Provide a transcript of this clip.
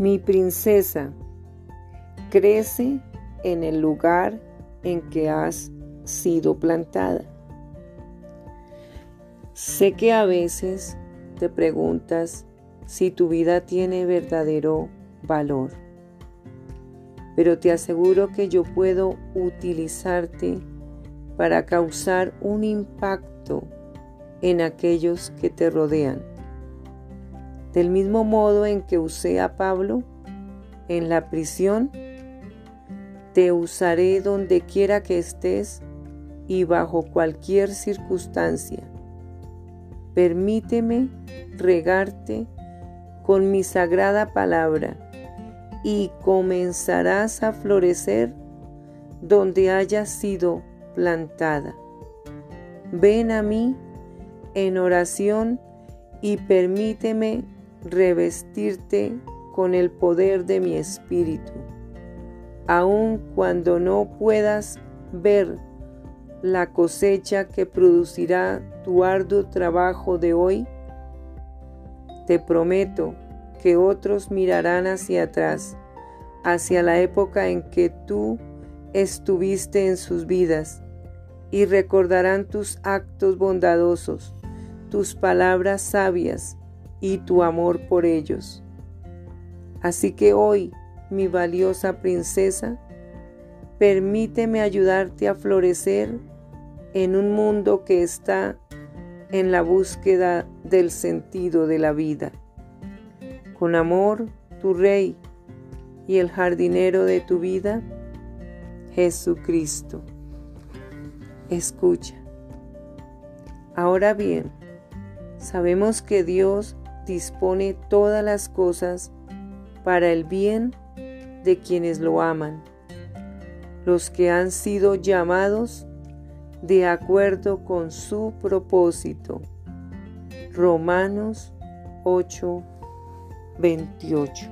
Mi princesa, crece en el lugar en que has sido plantada. Sé que a veces te preguntas si tu vida tiene verdadero valor, pero te aseguro que yo puedo utilizarte para causar un impacto en aquellos que te rodean. Del mismo modo en que usé a Pablo en la prisión, te usaré donde quiera que estés y bajo cualquier circunstancia. Permíteme regarte con mi sagrada palabra y comenzarás a florecer donde hayas sido plantada. Ven a mí en oración y permíteme revestirte con el poder de mi espíritu. Aun cuando no puedas ver la cosecha que producirá tu arduo trabajo de hoy, te prometo que otros mirarán hacia atrás, hacia la época en que tú estuviste en sus vidas, y recordarán tus actos bondadosos, tus palabras sabias y tu amor por ellos. Así que hoy, mi valiosa princesa, permíteme ayudarte a florecer en un mundo que está en la búsqueda del sentido de la vida. Con amor, tu Rey y el jardinero de tu vida, Jesucristo. Escucha. Ahora bien, sabemos que Dios dispone todas las cosas para el bien de quienes lo aman, los que han sido llamados de acuerdo con su propósito. Romanos 8, 28.